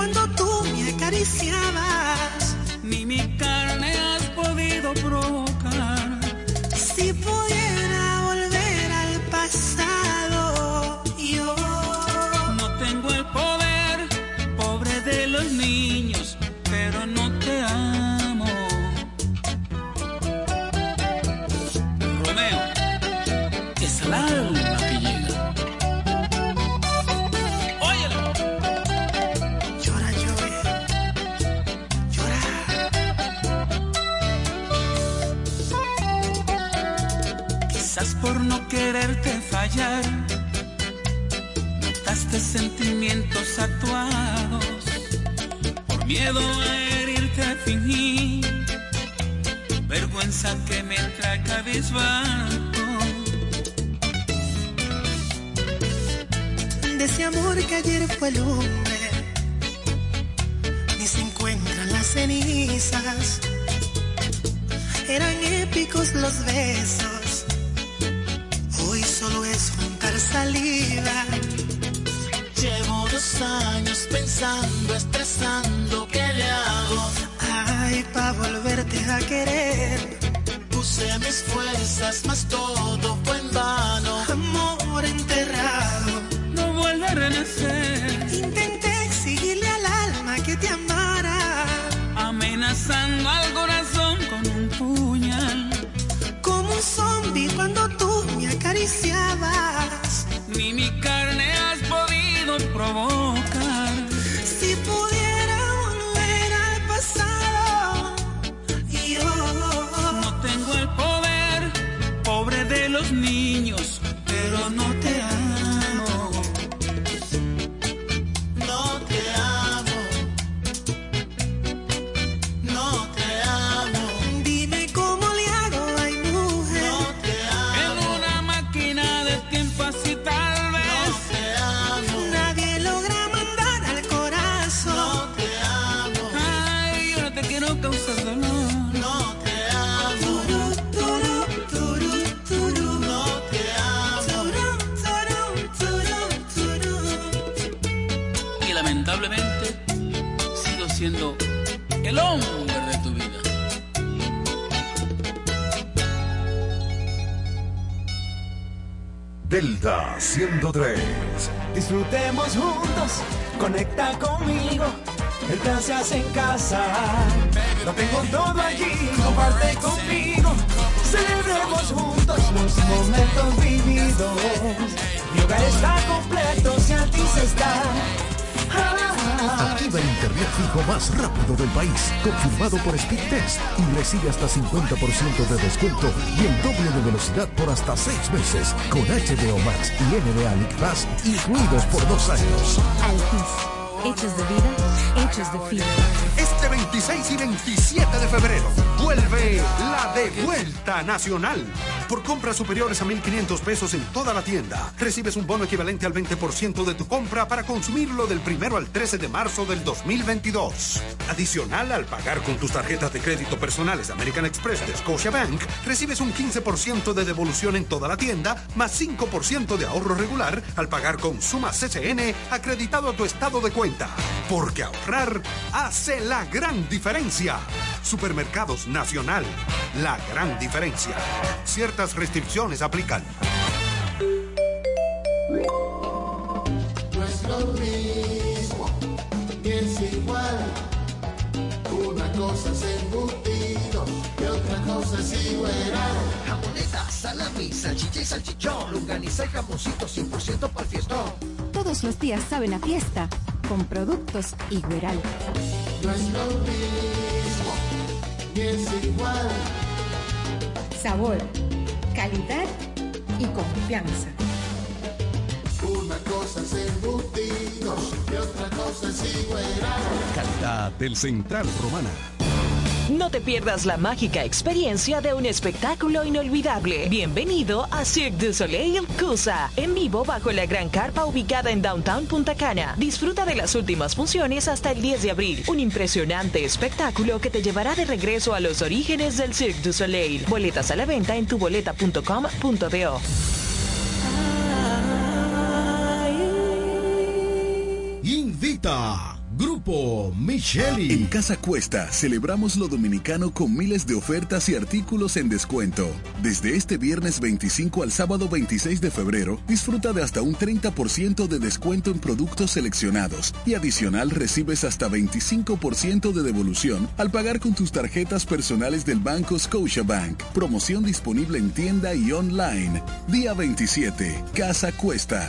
cuando tú me acariciabas. Quererte fallar, notaste sentimientos actuados. Por miedo a herirte fingí, vergüenza que me trae cabizbajo. de ese amor que ayer fue lumbre, ni se encuentran las cenizas. Eran épicos los besos, saliva. Llevo dos años pensando, estresando, ¿qué le hago? Ay, pa' volverte a querer, Puse mis fuerzas, mas todo fue en vano. 103. Disfrutemos juntos, conecta conmigo. El se hace en casa. Lo tengo todo allí, comparte conmigo. Celebremos juntos los momentos vividos. Mi hogar está completo si a ti se está. Activa el internet fijo más rápido del país, confirmado por Speedtest y recibe hasta 50% de descuento y el doble de velocidad por hasta 6 meses con HBO Max y NBA League Pass incluidos por dos años. Altis. Hechos de vida, hechos de fibra. Este 26 y 27 de febrero vuelve la de vuelta nacional. Por compras superiores a 1.500 pesos en toda la tienda, recibes un bono equivalente al 20% de tu compra para consumirlo del primero al 13 de marzo del 2022. Adicional, al pagar con tus tarjetas de crédito personales American Express de Scotiabank, recibes un 15% de devolución en toda la tienda, más 5% de ahorro regular al pagar con Suma CCN acreditado a tu estado de cuenta. Porque ahorrar hace la gran diferencia. Supermercados Nacional, la gran diferencia. Ciertas restricciones aplican. No es lo mismo, ni es igual. Una cosa es embutido y otra cosa es igual. Jamoneta, salami, salchicha y salchichón, longaniza y jamoncito 100% para el fiestón. Todos los días saben a fiesta con productos Igueral. No es lo mismo, ni es igual. Sabor, calidad y confianza. Una cosa es embutido y otra cosa es igual. Calidad del Central Romana. No te pierdas la mágica experiencia de un espectáculo inolvidable. Bienvenido a Cirque du Soleil Cusa, en vivo bajo la gran carpa ubicada en Downtown Punta Cana. Disfruta de las últimas funciones hasta el 10 de abril. Un impresionante espectáculo que te llevará de regreso a los orígenes del Cirque du Soleil. Boletas a la venta en tuboleta.com.do. Invita Micheli. En Casa Cuesta celebramos lo dominicano con miles de ofertas y artículos en descuento. Desde este viernes 25 al sábado 26 de febrero, disfruta de hasta un 30% de descuento en productos seleccionados y adicional recibes hasta 25% de devolución al pagar con tus tarjetas personales del Banco Scotiabank. Promoción disponible en tienda y online. Día 27. Casa Cuesta.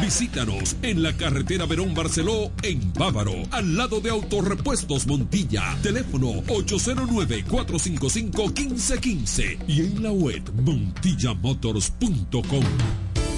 Visítanos en la carretera Verón Barceló, en Bávaro, al lado de Autorepuestos Montilla. Teléfono 809-455-1515 y en la web montillamotors.com.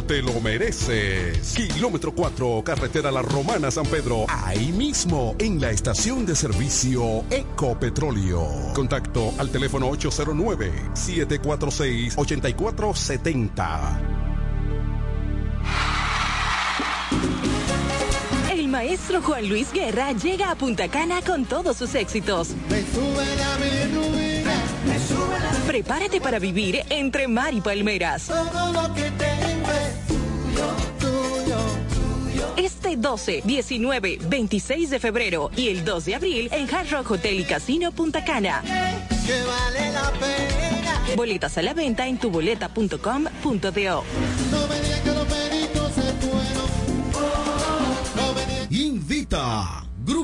te lo mereces. Kilómetro 4, carretera La Romana San Pedro. Ahí mismo, en la estación de servicio Ecopetróleo. Contacto al teléfono 809-746-8470. El maestro Juan Luis Guerra llega a Punta Cana con todos sus éxitos. Prepárate para vivir entre mar y palmeras. Este 12, 19, 26 de febrero y el 2 de abril en Hard Rock Hotel y Casino Punta Cana. Boletas a la venta en tuboleta.com.do.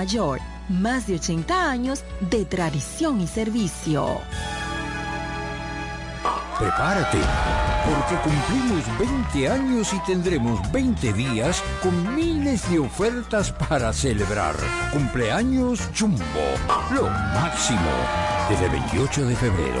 Mayor, más de 80 años de tradición y servicio. Prepárate, porque cumplimos 20 años y tendremos 20 días con miles de ofertas para celebrar. Cumpleaños Jumbo, lo máximo, desde el 28 de febrero.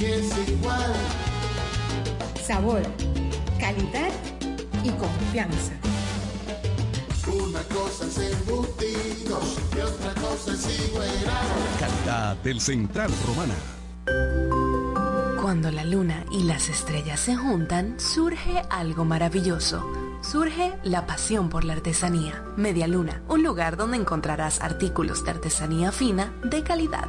es igual. Sabor, calidad y confianza. Una cosa es embutidos y otra cosa es igueral. Calidad del Central Romana. Cuando la luna y las estrellas se juntan, surge algo maravilloso. Surge la pasión por la artesanía. Media Luna, un lugar donde encontrarás artículos de artesanía fina de calidad.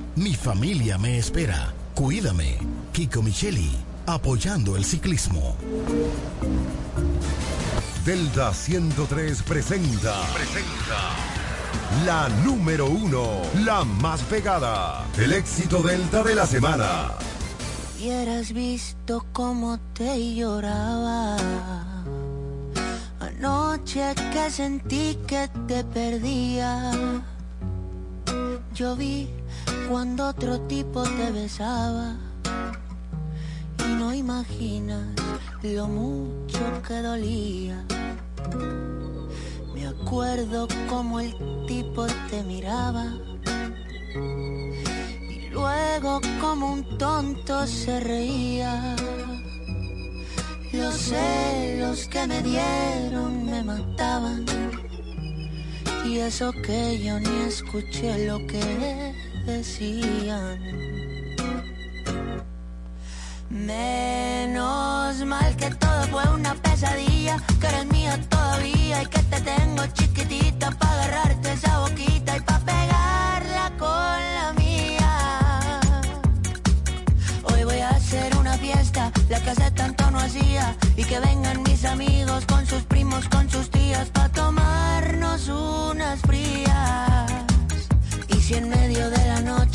mi familia me espera. Cuídame. Kiko Micheli, apoyando el ciclismo. Delta 103 presenta. Presenta. La número uno, la más pegada. El éxito Delta de la semana. Hubieras visto cómo te lloraba. Anoche que sentí que te perdía. Yo vi cuando otro tipo te besaba. Y no imaginas lo mucho que dolía. Me acuerdo como el tipo te miraba. Y luego como un tonto se reía. Los celos que me dieron me mataban. Y eso que yo ni escuché lo que decían. Menos mal que todo fue una pesadilla, que eres mía todavía y que te tengo chiquitita para agarrarte esa boquita y para pegarla con la mía. Hoy voy a hacer una fiesta, la que hace tanto no hacía, y que vengan mis amigos con sus primos, con sus tías, para tomarnos unas frías. Y si en medio de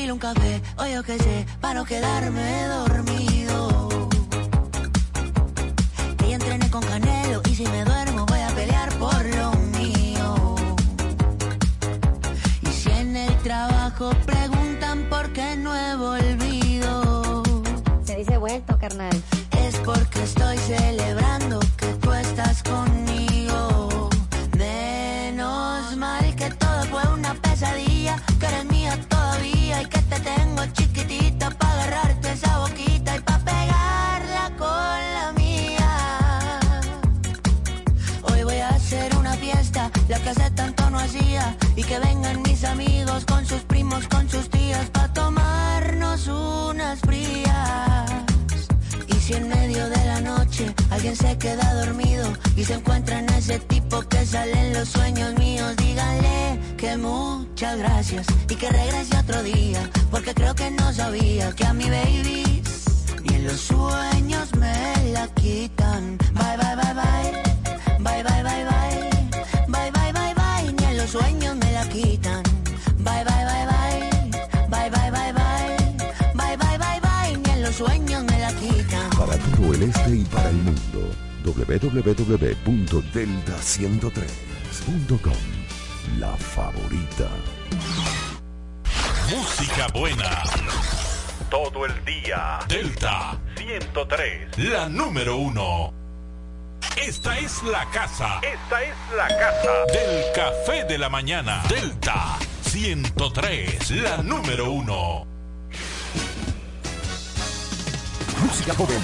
Tequila, un café, o yo qué sé, para no quedarme dormido. Que ya entrené con Canelo y si me duermo voy a pelear por lo mío. Y si en el trabajo preguntan por qué no he volvido. Se dice vuelto, carnal. Es porque estoy celebrando con sus primos, con sus tías, para tomarnos unas frías. Y si en medio de la noche alguien se queda dormido y se encuentra en ese tipo que sale en los sueños míos, díganle que muchas gracias y que regrese otro día, porque creo que no sabía que a mi baby este y para el mundo. www.delta103.com La favorita. Música buena. Todo el día. Delta 103. La número uno. Esta es la casa. Esta es la casa. Del café de la mañana. Delta 103. La número uno. Música joven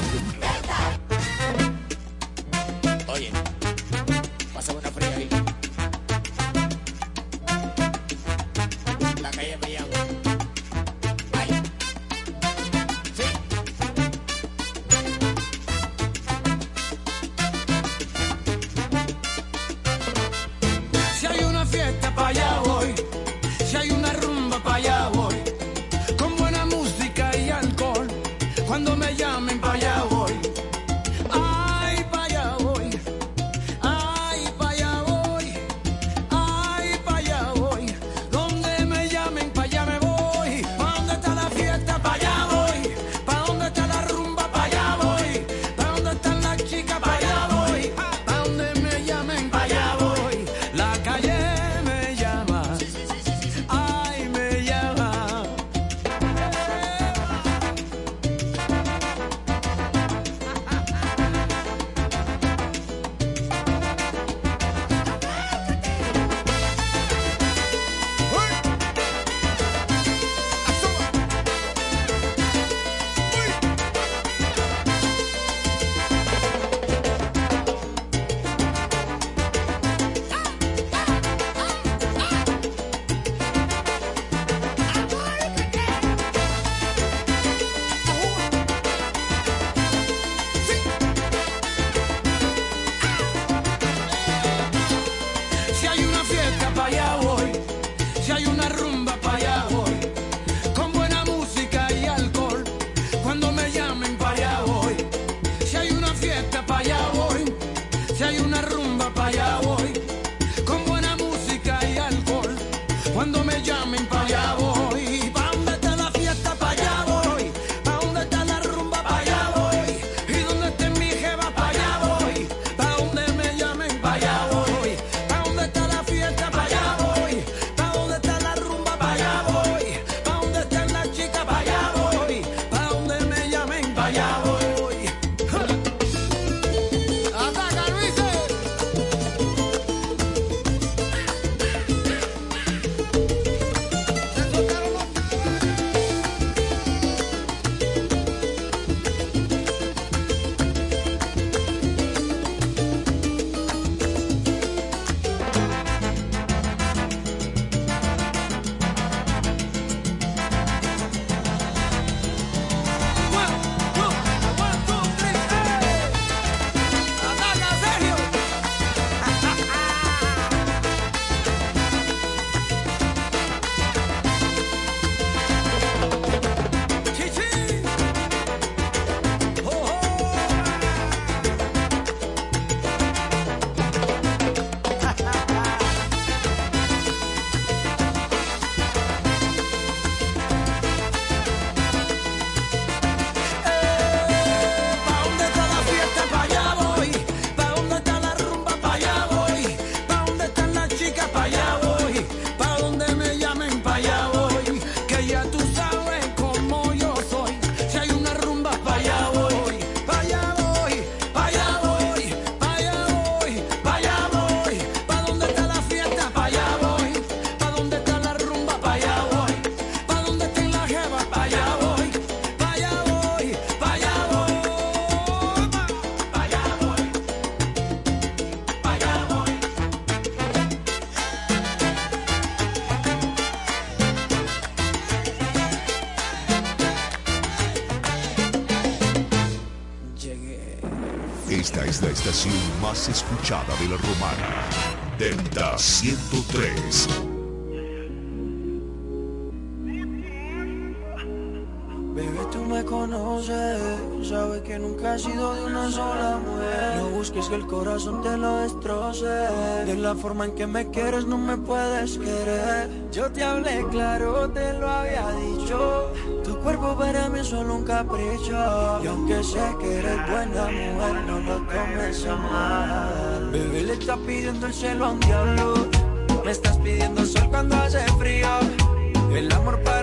sido de una sola mujer. No busques que el corazón te lo destroce. De la forma en que me quieres no me puedes querer. Yo te hablé claro, te lo había dicho. Tu cuerpo para mí es solo un capricho. Y aunque sé que eres buena mujer no lo tomes a mal. Bebé le está pidiendo el cielo a un diablo. Me estás pidiendo sol cuando hace frío. El amor para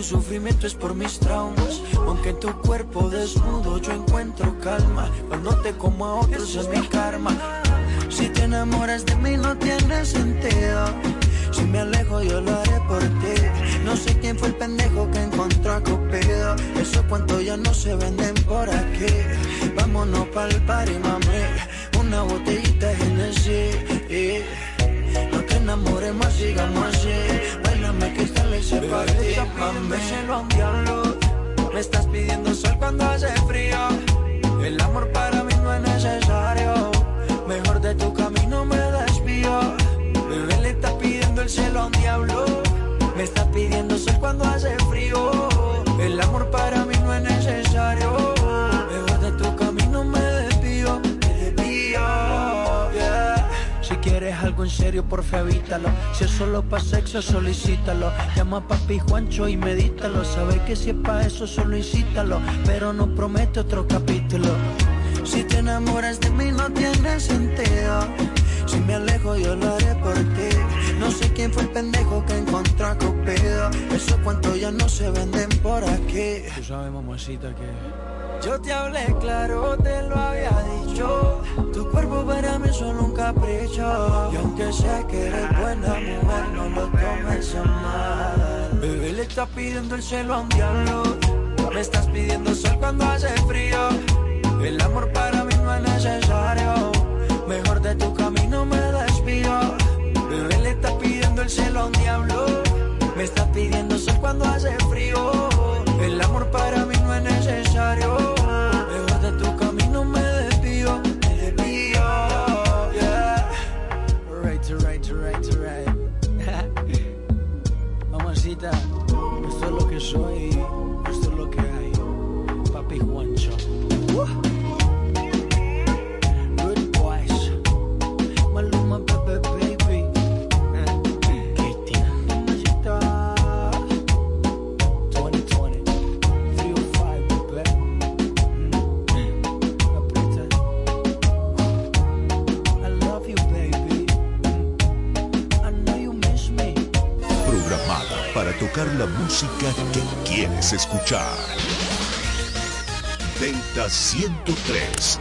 tu sufrimiento es por mis traumas. Aunque en tu cuerpo desnudo yo encuentro calma. Cuando te como a otros es mi karma. Si te enamoras de mí no tiene sentido. Si me alejo yo lo haré por ti. No sé quién fue el pendejo que encontró a Cupido. Eso cuanto ya no se venden por aquí. Vámonos pa'l party, mami. Una botellita de Genesis. No te enamores más, sigamos así. Bailame que esta ley se parte, a un diablo. Me estás pidiendo sol cuando hace frío. El amor para mí no es necesario. Mejor de tu camino me desvío. Bebé le está pidiendo el cielo a un diablo. Me está pidiendo sol cuando hace frío. Serio, porfa evítalo. Si es solo pa' sexo, solicítalo. Llama a papi Juancho y medítalo. Sabes que si es pa' eso, solo incítalo. Pero no promete otro capítulo. Si te enamoras de mí, no tiene sentido. Si me alejo, yo lo haré por ti. No sé quién fue el pendejo que encontró a Cupido. Eso cuanto ya no se venden por aquí. Tú sabes, mamacita, que. Yo te hablé claro, te lo había dicho. Tu cuerpo para mí es solo un capricho. Y aunque sé que eres buena mujer, no lo tomes a mal. Bebé le está pidiendo el cielo a un diablo. Me estás pidiendo sol cuando hace frío. El amor para mí no es necesario. Mejor de tu camino me desvío. Bebé le está pidiendo el cielo a un diablo. Me está pidiendo sol cuando hace frío. El amor para mí la música que quieres escuchar. Delta 103.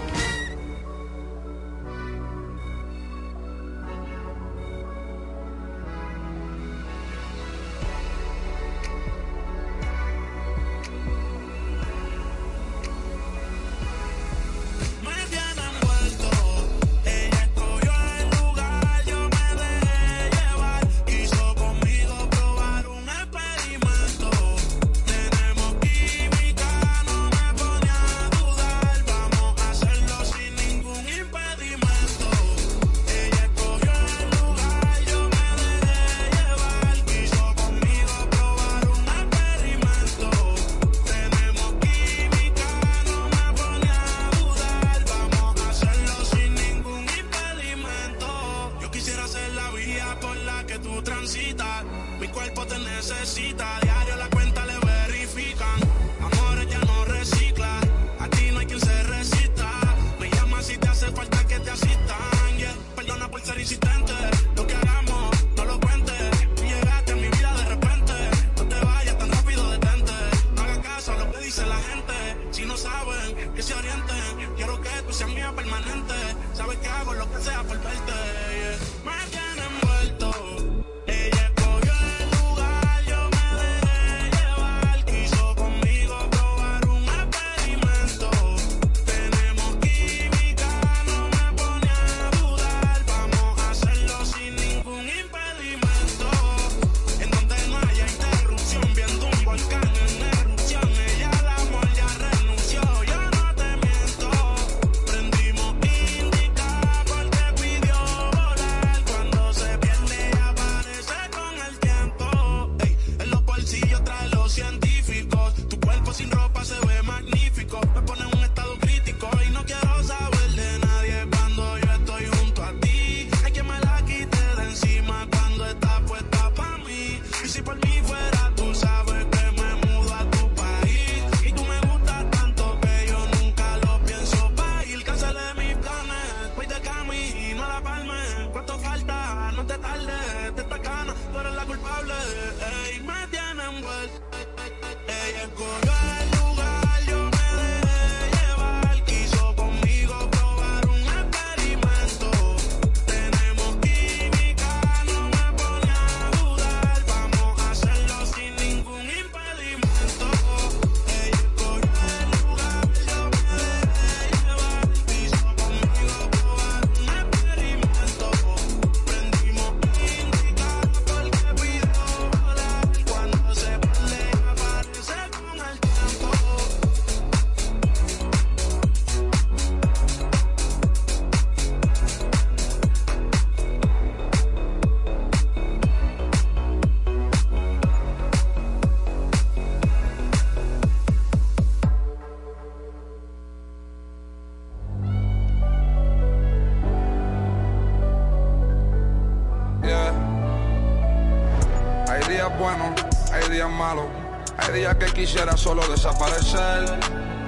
Solo desaparecer.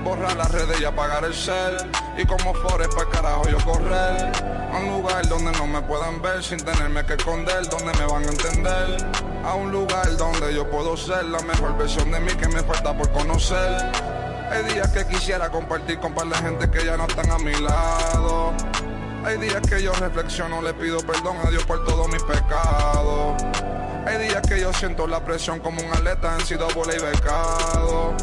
Borrar las redes y apagar el cel. Y como Forest para carajo yo correr. A un lugar donde no me puedan ver sin tenerme que esconder. Donde me van a entender. A un lugar donde yo puedo ser la mejor versión de mí que me falta por conocer. Hay días que quisiera compartir con par de gente que ya no están a mi lado. Hay días que yo reflexiono, le pido perdón a Dios por todos mis pecados. Hay días que yo siento la presión como un atleta en sido y becado.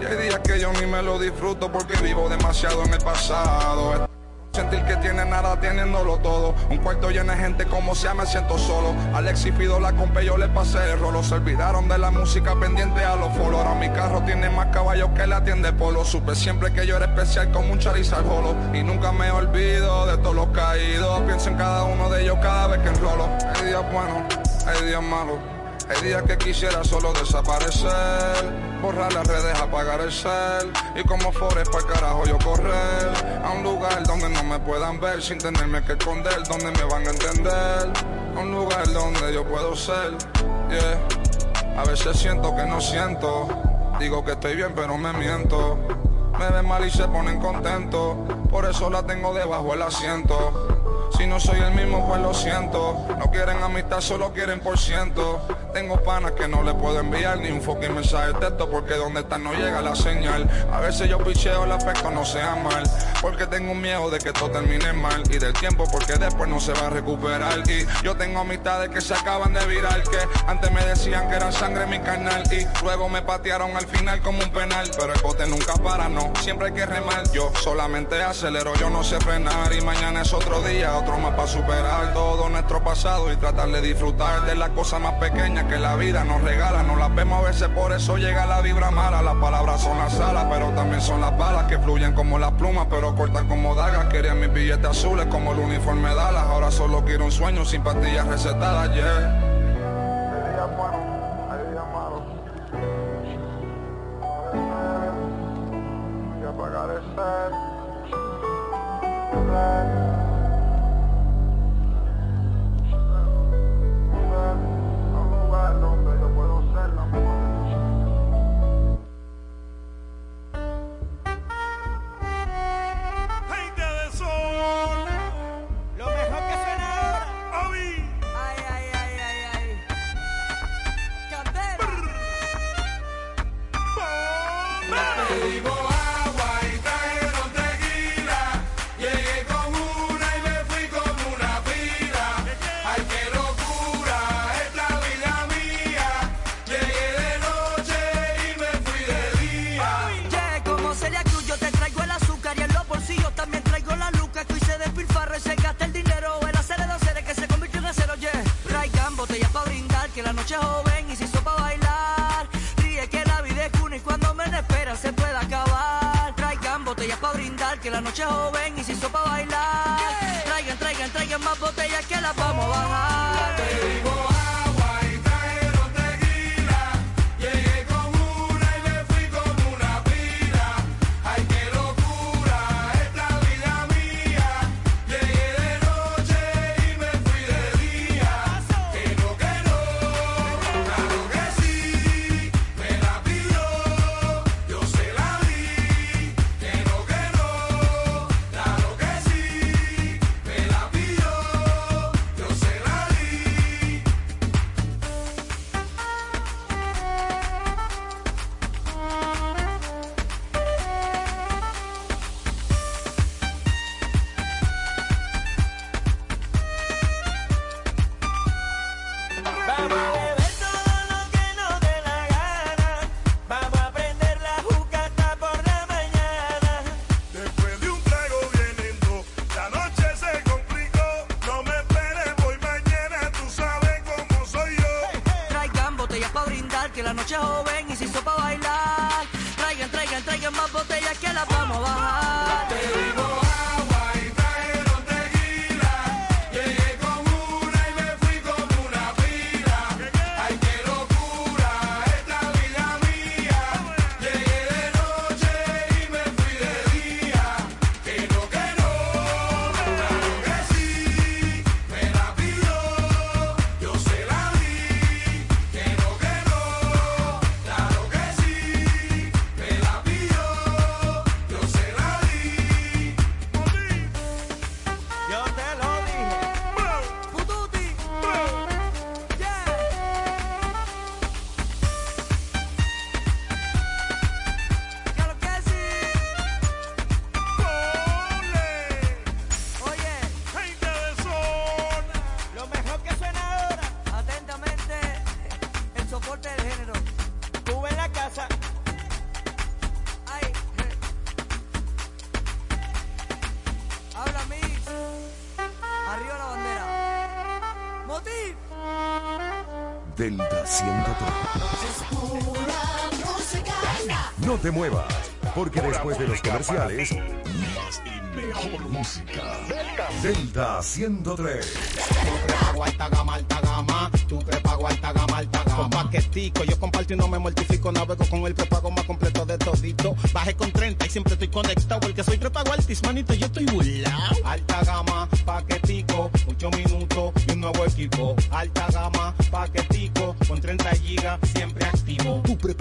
Y hay días que yo ni me lo disfruto porque vivo demasiado en el pasado. Sentir que tiene nada teniéndolo todo. Un cuarto lleno de gente como sea me siento solo. Alex y pido la compa yo le pasé el rolo. Se olvidaron de la música pendiente a los folos. Ahora mi carro tiene más caballos que la tienda polo. Supe siempre que yo era especial como un charizard holo. Y nunca me olvido de todos los caídos. Pienso en cada uno de ellos cada vez que enrolo. Hay días buenos, hay días malos. Hay días que quisiera solo desaparecer, borrar las redes, apagar el cel y como Forest para carajo yo correr a un lugar donde no me puedan ver sin tenerme que esconder, donde me van a entender, a un lugar donde yo puedo ser, yeah. A veces siento que no siento, digo que estoy bien pero me miento. Me ven mal y se ponen contentos, por eso la tengo debajo del asiento. Si no soy el mismo, pues lo siento. No quieren amistad, solo quieren por ciento. Tengo panas que no le puedo enviar ni un fucking mensaje de texto porque donde están no llega la señal. A veces yo picheo el aspecto no sea mal. Porque tengo miedo de que todo termine mal. Y del tiempo porque después no se va a recuperar. Y yo tengo amistades que se acaban de virar. Que antes me decían que era sangre mi canal. Y luego me patearon al final como un penal. Pero el bote nunca para, no. Siempre hay que remar. Yo solamente acelero, yo no sé frenar. Y mañana es otro día, otro más para superar todo nuestro pasado. Y tratar de disfrutar de las cosas más pequeñas que la vida nos regala. No las vemos a veces, por eso llega la vibra mala. Las palabras son las alas, pero también son las balas que fluyen como las plumas, pero cortan como dagas. Quería mis billetes azules como el uniforme de Dallas. Ahora solo quiero un sueño sin pastillas recetadas, yeah. apagar que la noche es joven y se hizo para bailar. Traigan, traigan, traigan más botellas que las vamos a bajar. Muevas, porque después de los comerciales, más y mejor música. Delta 103. prepago alta gama, alta gama. Tu prepago alta gama, alta gama. Con paquetico, yo comparto y no me mortifico. Navego con el prepago más completo de todito. Bajé con 30 y siempre estoy conectado. Porque soy prepago altis, manito, yo estoy burlao. Alta gama, paquetico, 8 minutos y un nuevo equipo. Alta gama,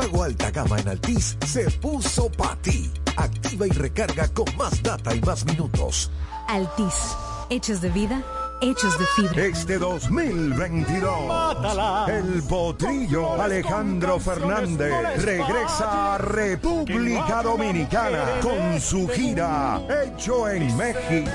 prepago alta gama en Altis se puso para ti. Activa y recarga con más data y más minutos. Altis. Hechos de vida, hechos de fibra. Este 2022, el potrillo Alejandro Fernández regresa a República Dominicana con su gira Hecho en México.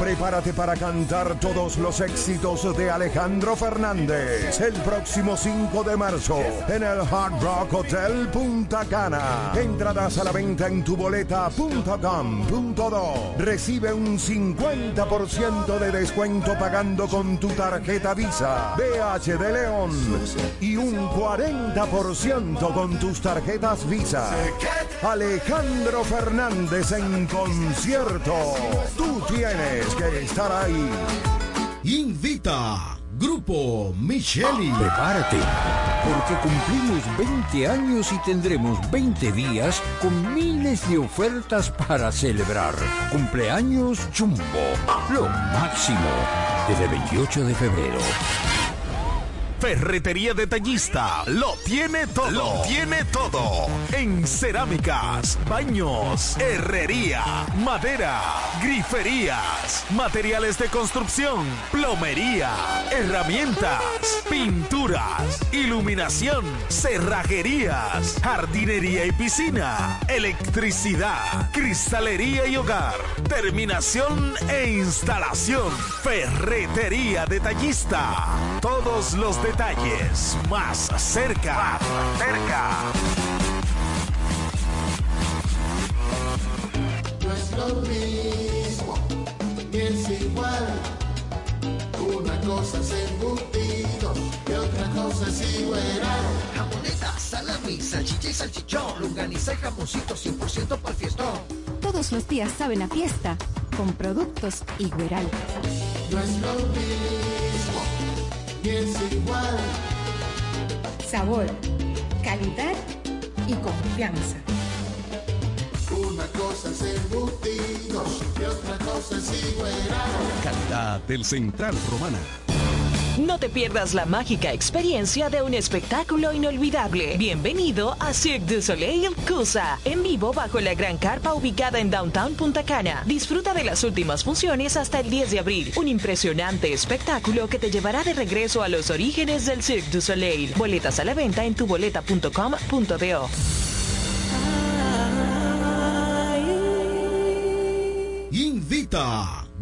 Prepárate para cantar todos los éxitos de Alejandro Fernández el próximo 5 de marzo en el Hard Rock Hotel Punta Cana. Entradas a la venta en tuboleta.com.do. Recibe un 50% de descuento pagando con tu tarjeta Visa, BH de León y un 40% con tus tarjetas Visa. Alejandro Fernández en concierto. Tú tienes que estar ahí. Invita Grupo Micheli. Prepárate, porque cumplimos 20 años y tendremos 20 días con miles de ofertas para celebrar. Cumpleaños Jumbo, lo máximo, desde 28 de febrero. Ferretería Detallista lo tiene todo. Lo tiene todo. En cerámicas, baños, herrería, madera, griferías, materiales de construcción, plomería, herramientas, pinturas, iluminación, cerrajerías, jardinería y piscina, electricidad, cristalería y hogar, terminación e instalación. Ferretería Detallista. Todos los detalles más cerca. Más cerca. No es lo mismo, ni es igual. Una cosa es embutido y otra cosa es igual. Jamoneta, salami, salchicha y salchichón, lunganiza y jamoncito 100% para el fiestón. Todos los días saben a fiesta con productos Igueral. No es lo mismo, es igual. Sabor, calidad y confianza. Una cosa es embutido y otra cosa es igual. Calidad del Central Romana. No te pierdas la mágica experiencia de un espectáculo inolvidable. Bienvenido a Cirque du Soleil Cusa, en vivo bajo la gran carpa ubicada en Downtown Punta Cana. Disfruta de las últimas funciones hasta el 10 de abril. Un impresionante espectáculo que te llevará de regreso a los orígenes del Cirque du Soleil. Boletas a la venta en tuboleta.com.do. Invita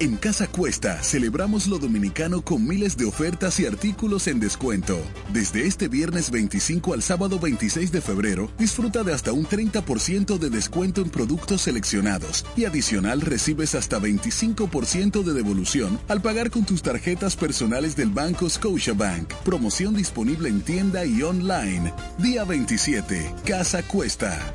En Casa Cuesta celebramos lo dominicano con miles de ofertas y artículos en descuento. Desde este viernes 25 al sábado 26 de febrero, disfruta de hasta un 30% de descuento en productos seleccionados y adicional recibes hasta 25% de devolución al pagar con tus tarjetas personales del banco Scotiabank. Promoción disponible en tienda y online. Día 27, Casa Cuesta.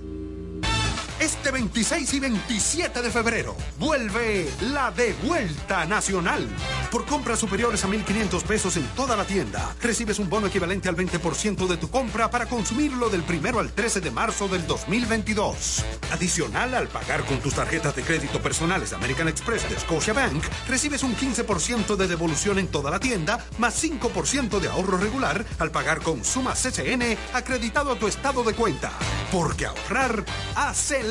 Este 26 y 27 de febrero vuelve la de vuelta nacional. Por compras superiores a 1.500 pesos en toda la tienda, recibes un bono equivalente al 20% de tu compra para consumirlo del primero al 13 de marzo del 2022. Adicional, al pagar con tus tarjetas de crédito personales de American Express de Scotiabank, recibes un 15% de devolución en toda la tienda, más 5% de ahorro regular al pagar con Suma CCN acreditado a tu estado de cuenta. Porque ahorrar hace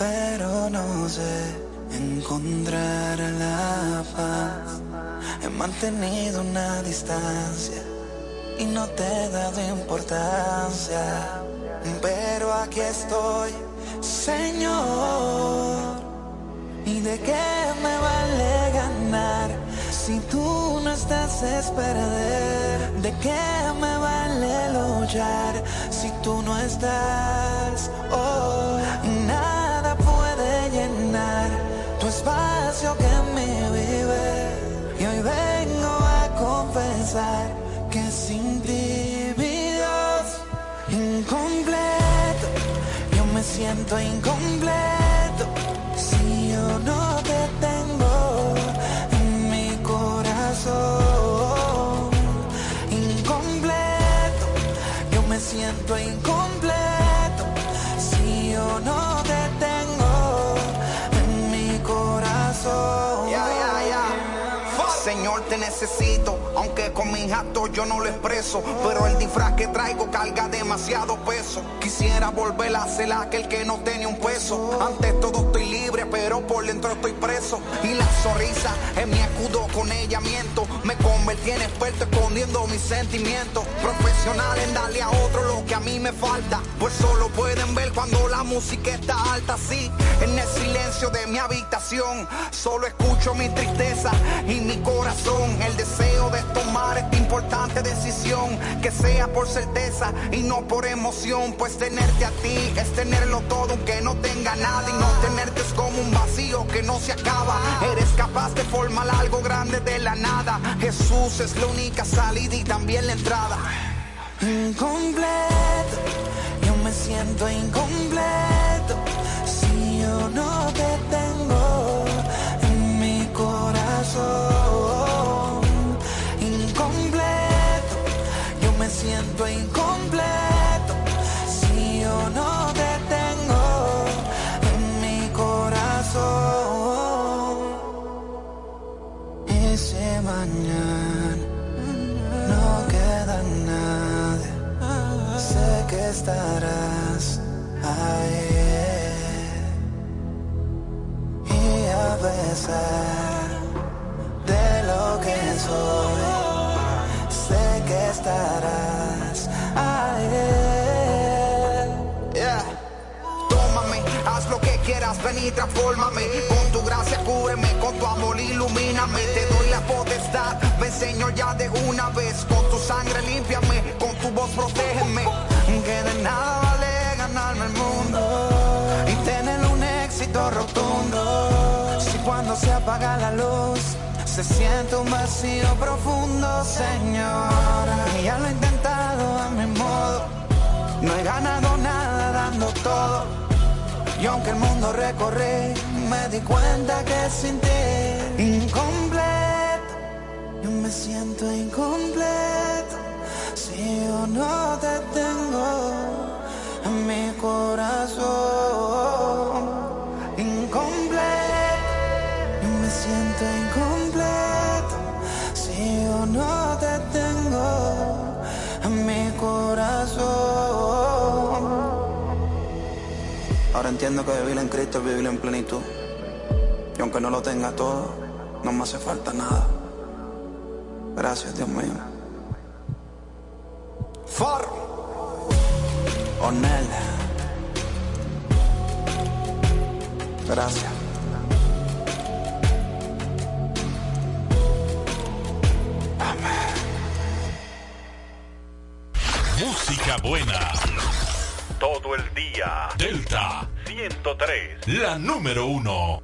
pero no sé encontrar la paz. He mantenido una distancia y no te he dado importancia, pero aquí estoy, Señor. ¿Y de qué me vale ganar si tú no estás es perder? ¿De qué me vale luchar si tú no estás? Oh, espacio que me vive. Y hoy vengo a confesar que sin ti, mi incompleto, yo me siento incompleto. Si yo no te tengo en mi corazón, incompleto, yo me siento incompleto. Señor, te necesito, aunque con mis actos yo no lo expreso, pero el disfraz que traigo carga demasiado peso. Quisiera volver a ser aquel que no tenía un peso. Antes todo estoy libre, pero por dentro estoy preso. Y la sonrisa es mi escudo, con ella miento. Me convertí en experto escondiendo mis sentimientos. Profesional en darle a otro lo que a mí me falta. Pues solo pueden ver cuando la música está alta, sí. En el silencio de mi habitación, solo escucho mi tristeza y mi corazón. El deseo de tomar esta importante decisión que sea por certeza y no por emoción. Pues tenerte a ti es tenerlo todo aunque no tenga nada y no tenerte es como un vacío que no se acaba. Eres capaz de formar algo grande de la nada. Jesús es la única salida y también la entrada. Incompleto, yo me siento incompleto si yo no te tengo en mi corazón. Estarás ahí. Y a pesar de lo que soy, sé que estarás ahí. Tómame, haz lo que quieras, ven y transfórmame. Con tu gracia cúbreme, con tu amor ilumíname. Te doy la potestad, ven Señor ya de una vez. Con tu sangre límpiame, con tu voz protégeme. Nada vale ganarme el mundo y tener un éxito rotundo. Si cuando se apaga la luz se siente un vacío profundo, Señora. Y ya lo he intentado a mi modo. No he ganado nada dando todo. Y aunque el mundo recorrí, me di cuenta que sin ti incompleto. Yo me siento incompleto si yo no te tengo corazón. Incompleto, yo me siento incompleto si yo no te tengo en mi corazón. Ahora entiendo que vivir en Cristo es vivir en plenitud. Y aunque no lo tenga todo, no me hace falta nada. Gracias, Dios mío. Far. Onel. Gracias. Música buena. Todo el día. Delta 103. La número uno.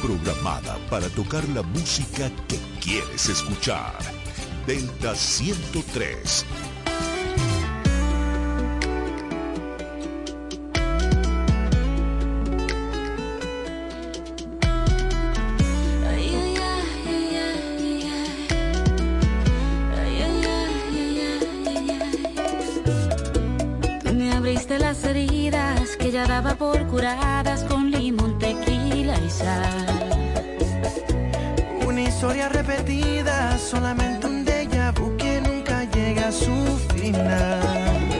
Programada para tocar la música que quieres escuchar. Delta 103. Una historia repetida, solamente un déjà vu que nunca llega a su final.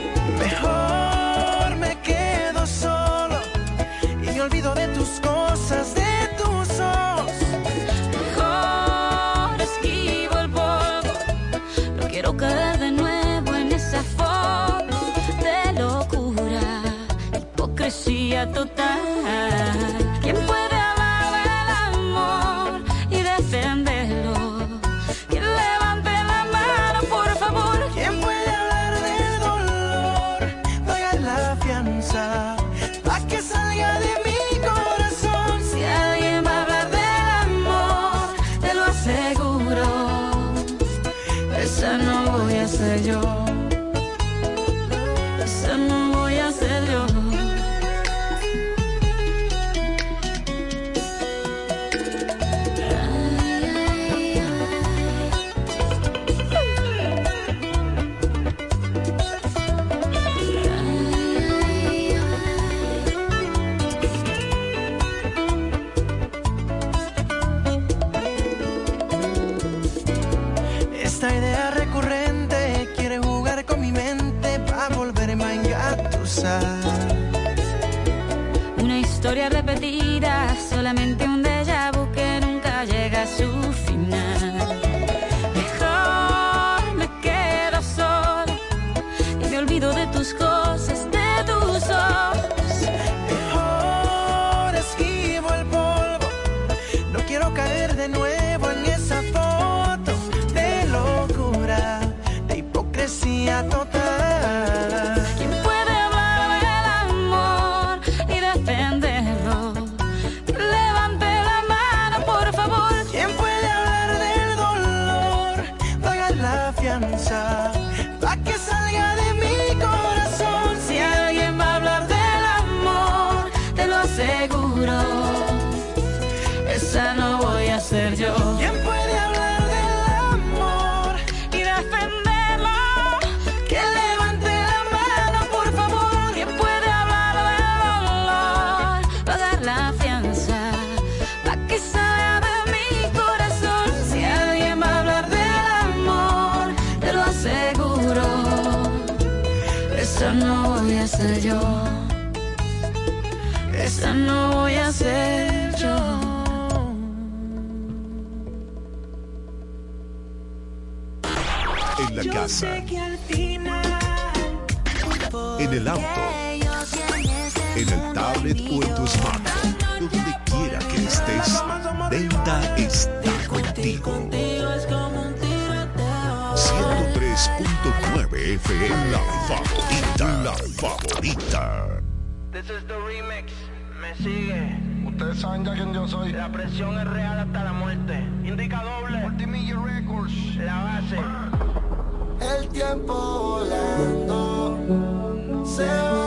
a yo. Esa no voy a ser yo. En la casa. En el auto. En el tablet o en tu smartphone. Donde quiera que estés, Delta está contigo. 93.9 FM, la favorita, la favorita. This is the remix, me sigue. Ustedes saben ya quién yo soy. La presión es real hasta la muerte. Indica doble. Multimillion Records. La base. El tiempo volando se va.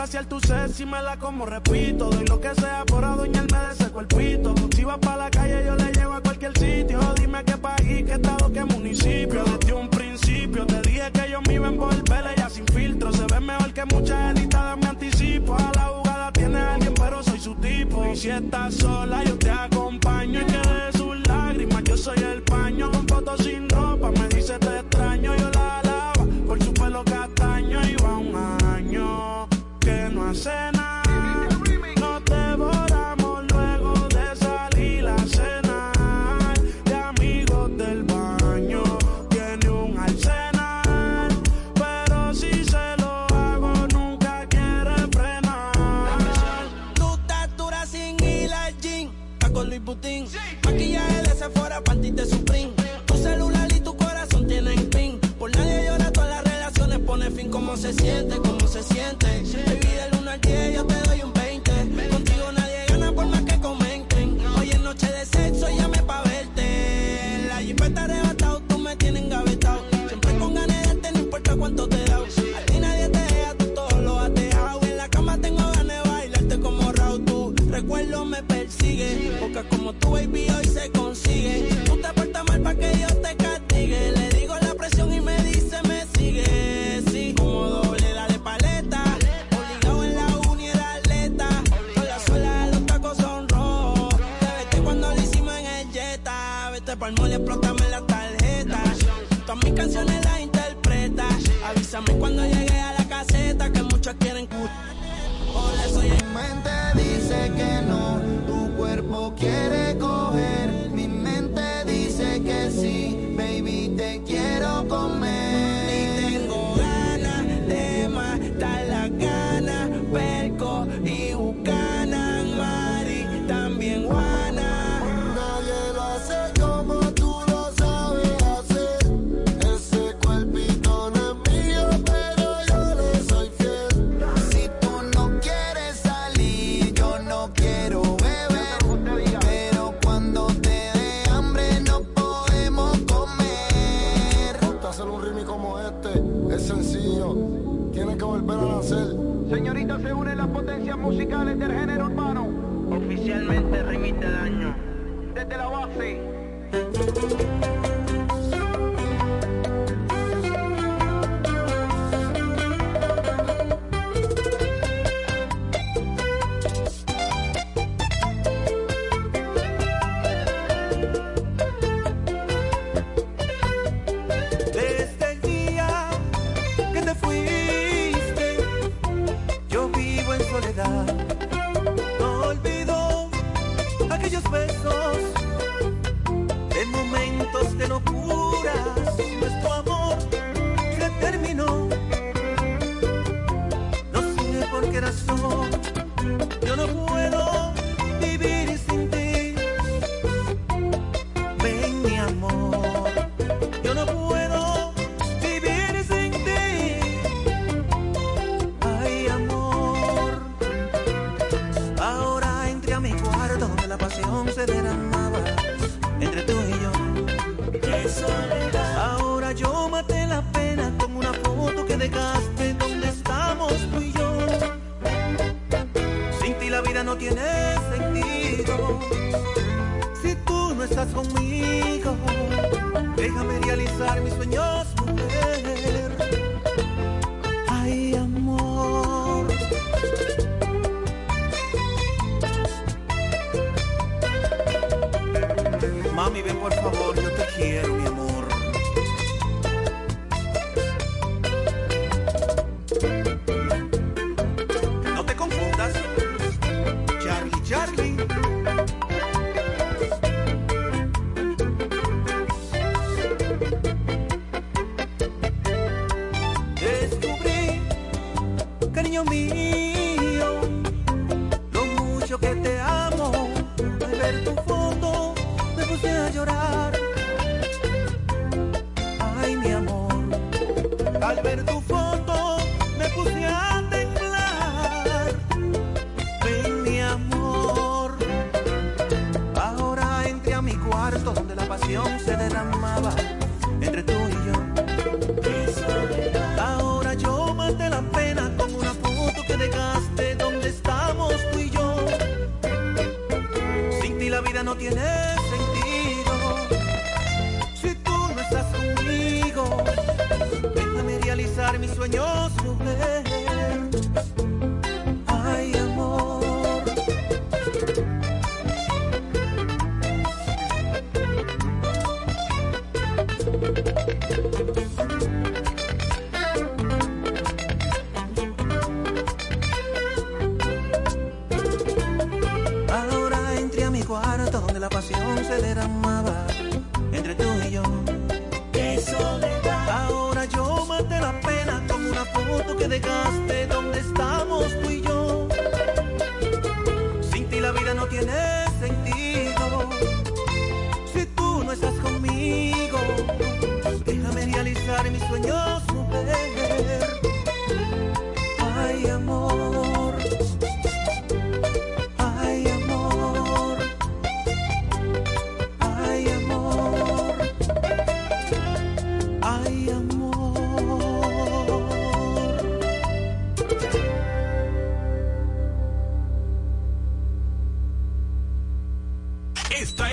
saciar tu sed si me la como, repito. Doy lo que sea por adueñarme de ese cuerpito. Si vas para la calle, yo le llevo a cualquier sitio. Dime qué país, qué estado, qué municipio. Desde un principio te dije que yo me iba a envolver, ya sin filtro. Se ve mejor que muchas editadas, me anticipo. A la jugada tiene alguien, pero soy su tipo. Y si estás sola, yo te hago Señorita, se unen las potencias musicales del género urbano. Oficialmente remite daño. Desde la base.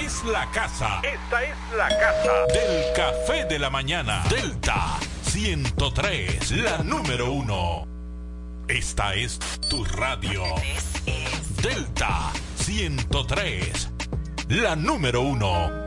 es la casa. Esta es la casa del café de la mañana. Delta 103, la número uno. Esta es tu radio. Delta 103, la número uno.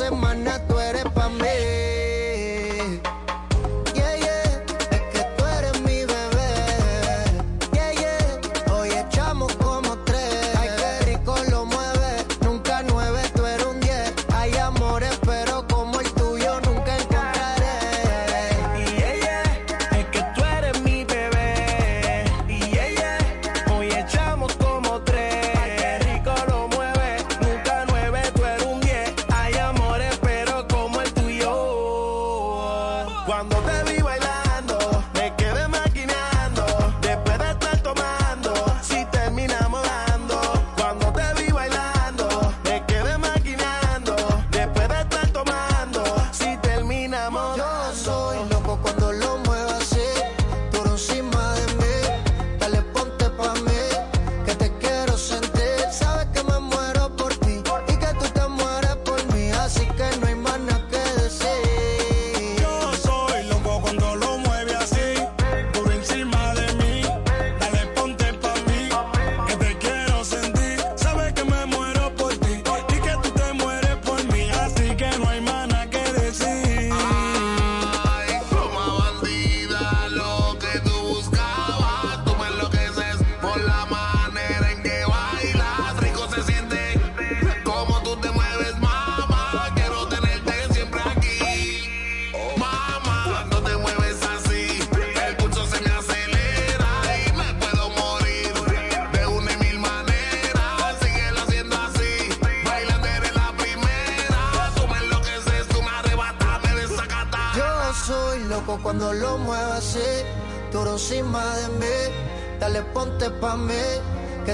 semana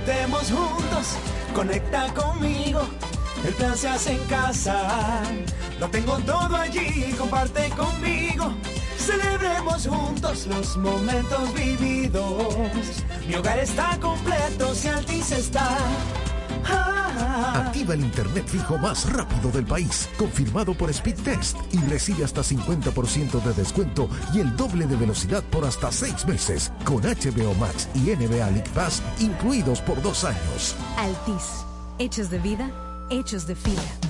disfrutemos juntos. Conecta conmigo, el plan se hace en casa. Lo tengo todo allí, comparte conmigo. Celebremos juntos los momentos vividos. Mi hogar está completo si Altis está. Activa el internet fijo más rápido del país, confirmado por Speed Test y recibe hasta 50% de descuento y el doble de velocidad por hasta 6 meses con HBO Max y NBA League Pass incluidos por dos años. Altis, hechos de vida, hechos de fibra.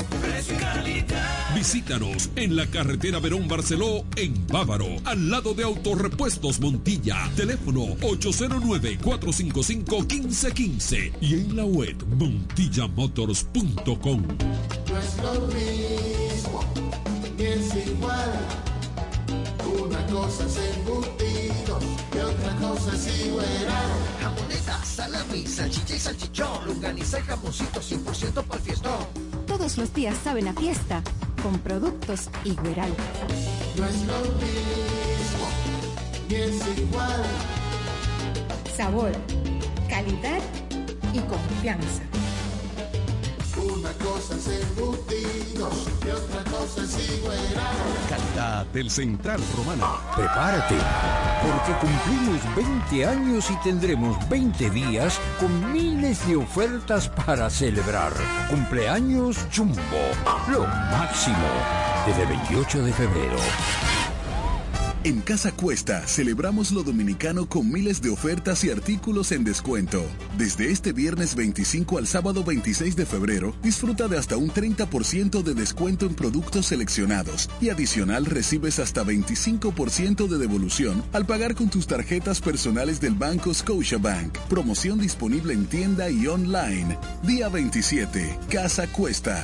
precio y calidad. Visítanos en la carretera Verón Barceló, en Bávaro, al lado de Autorepuestos Montilla. Teléfono 809-455-1515 y en la web montillamotors.com. No es lo mismo, ni es igual. Una cosa es embutido y otra cosa es igual. Jamoneta, salami, salchicha y salchichón, longaniza y jamoncito 100% para el fiestón. Todos los días saben a fiesta con productos Igueral. No es lo mismo, ni es igual. Sabor, calidad y confianza. Una cosa es y otra cosa es igual. Calidad del Central Romana. Prepárate, porque cumplimos 20 años y tendremos 20 días con miles de ofertas para celebrar. Cumpleaños Jumbo, lo máximo, desde el 28 de febrero. En Casa Cuesta celebramos lo dominicano con miles de ofertas y artículos en descuento. Desde este viernes 25 al sábado 26 de febrero, disfruta de hasta un 30% de descuento en productos seleccionados y adicional recibes hasta 25% de devolución al pagar con tus tarjetas personales del Banco Scotiabank. Promoción disponible en tienda y online. Día 27, Casa Cuesta.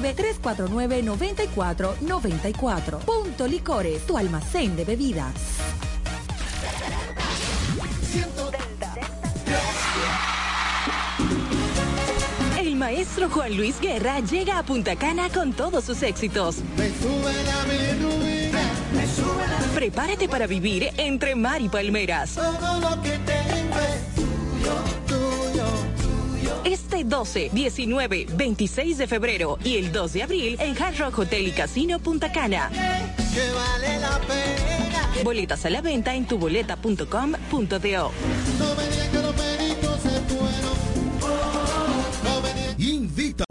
809-349-9494. Punto Licores, tu almacén de bebidas. El maestro Juan Luis Guerra llega a Punta Cana con todos sus éxitos. Prepárate para vivir entre mar y palmeras. Todo lo que tengo es tuyo. Este 12, 19, 26 de febrero y el 2 de abril en Hard Rock Hotel y Casino Punta Cana. Que vale la pena. Boletas a la venta en tuboleta.com.do. No me digan que los peritos se fueron. No me digan Invita